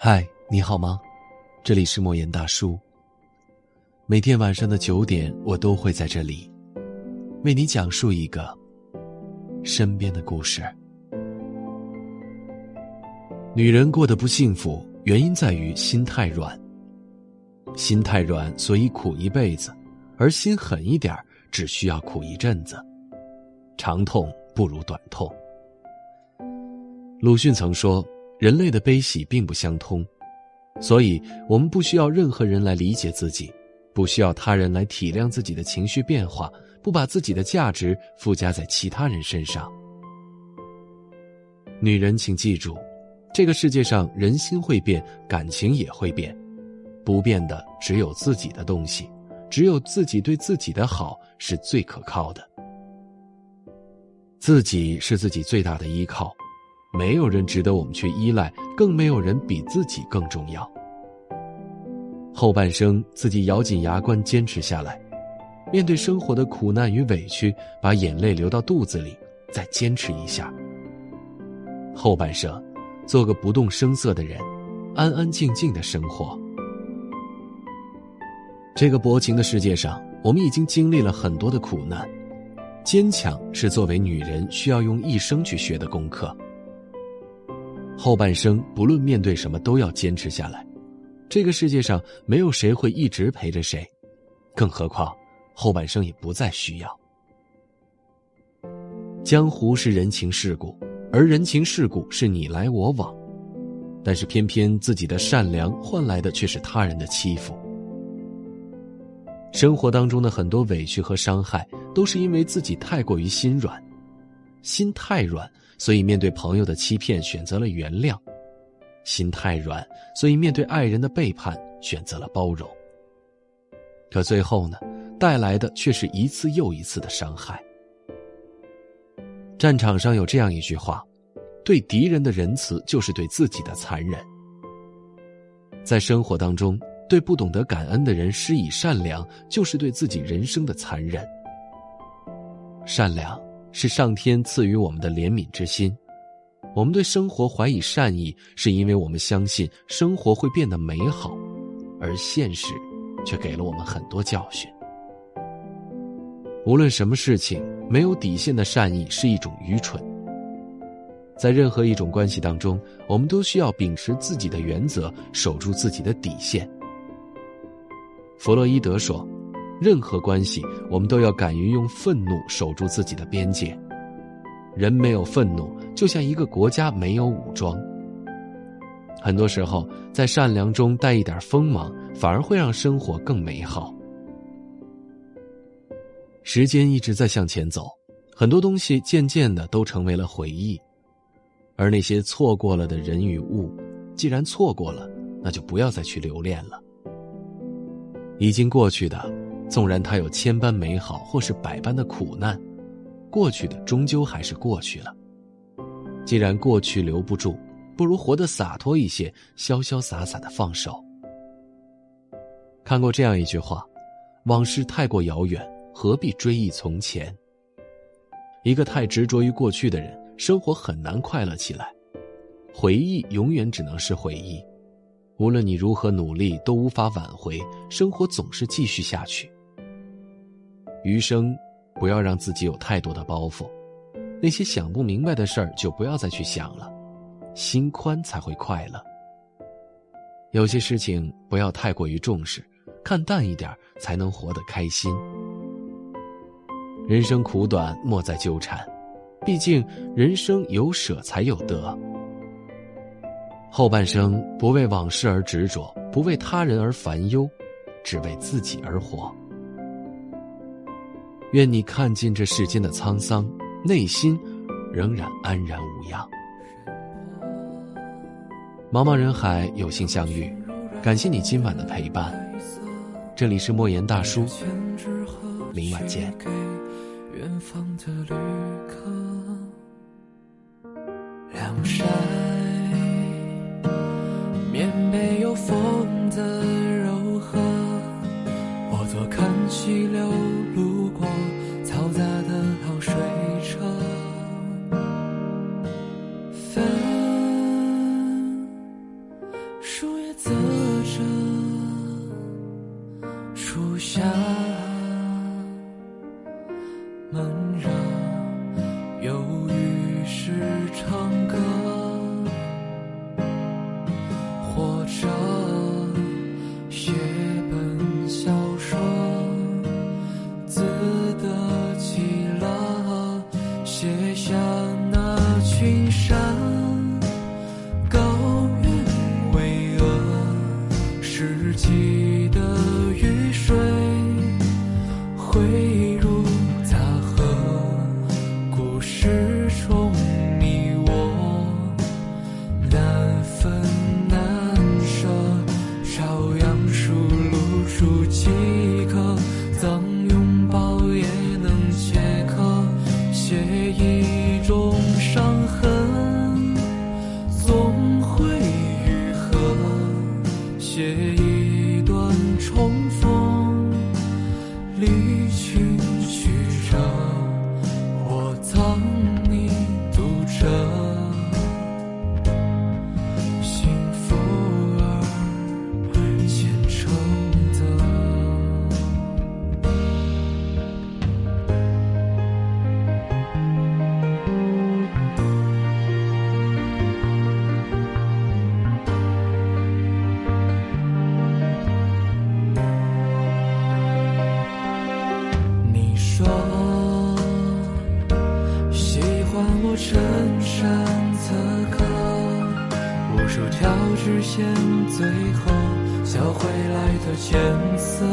嗨，你好吗？这里是莫言大叔。每天晚上的九点，我都会在这里，为你讲述一个身边的故事。女人过得不幸福，原因在于心太软。心太软，所以苦一辈子；而心狠一点，只需要苦一阵子。长痛不如短痛。鲁迅曾说。人类的悲喜并不相通，所以我们不需要任何人来理解自己，不需要他人来体谅自己的情绪变化，不把自己的价值附加在其他人身上。女人，请记住，这个世界上人心会变，感情也会变，不变的只有自己的东西，只有自己对自己的好是最可靠的，自己是自己最大的依靠。没有人值得我们去依赖，更没有人比自己更重要。后半生自己咬紧牙关坚持下来，面对生活的苦难与委屈，把眼泪流到肚子里，再坚持一下。后半生，做个不动声色的人，安安静静的生活。这个薄情的世界上，我们已经经历了很多的苦难，坚强是作为女人需要用一生去学的功课。后半生，不论面对什么，都要坚持下来。这个世界上没有谁会一直陪着谁，更何况后半生也不再需要。江湖是人情世故，而人情世故是你来我往，但是偏偏自己的善良换来的却是他人的欺负。生活当中的很多委屈和伤害，都是因为自己太过于心软，心太软。所以，面对朋友的欺骗，选择了原谅；心太软，所以面对爱人的背叛，选择了包容。可最后呢，带来的却是一次又一次的伤害。战场上有这样一句话：“对敌人的仁慈，就是对自己的残忍。”在生活当中，对不懂得感恩的人施以善良，就是对自己人生的残忍。善良。是上天赐予我们的怜悯之心，我们对生活怀以善意，是因为我们相信生活会变得美好，而现实却给了我们很多教训。无论什么事情，没有底线的善意是一种愚蠢。在任何一种关系当中，我们都需要秉持自己的原则，守住自己的底线。弗洛伊德说。任何关系，我们都要敢于用愤怒守住自己的边界。人没有愤怒，就像一个国家没有武装。很多时候，在善良中带一点锋芒，反而会让生活更美好。时间一直在向前走，很多东西渐渐的都成为了回忆，而那些错过了的人与物，既然错过了，那就不要再去留恋了。已经过去的。纵然他有千般美好，或是百般的苦难，过去的终究还是过去了。既然过去留不住，不如活得洒脱一些，潇潇洒洒的放手。看过这样一句话：“往事太过遥远，何必追忆从前？”一个太执着于过去的人，生活很难快乐起来。回忆永远只能是回忆，无论你如何努力，都无法挽回。生活总是继续下去。余生，不要让自己有太多的包袱，那些想不明白的事儿就不要再去想了，心宽才会快乐。有些事情不要太过于重视，看淡一点才能活得开心。人生苦短，莫再纠缠，毕竟人生有舍才有得。后半生不为往事而执着，不为他人而烦忧，只为自己而活。愿你看尽这世间的沧桑，内心仍然安然无恙。茫茫人海，有幸相遇，感谢你今晚的陪伴。这里是莫言大叔，明晚见。凉山面北有风看溪流路过嘈杂的老水车翻树叶啧着树下啊数条直线最后交汇来的浅色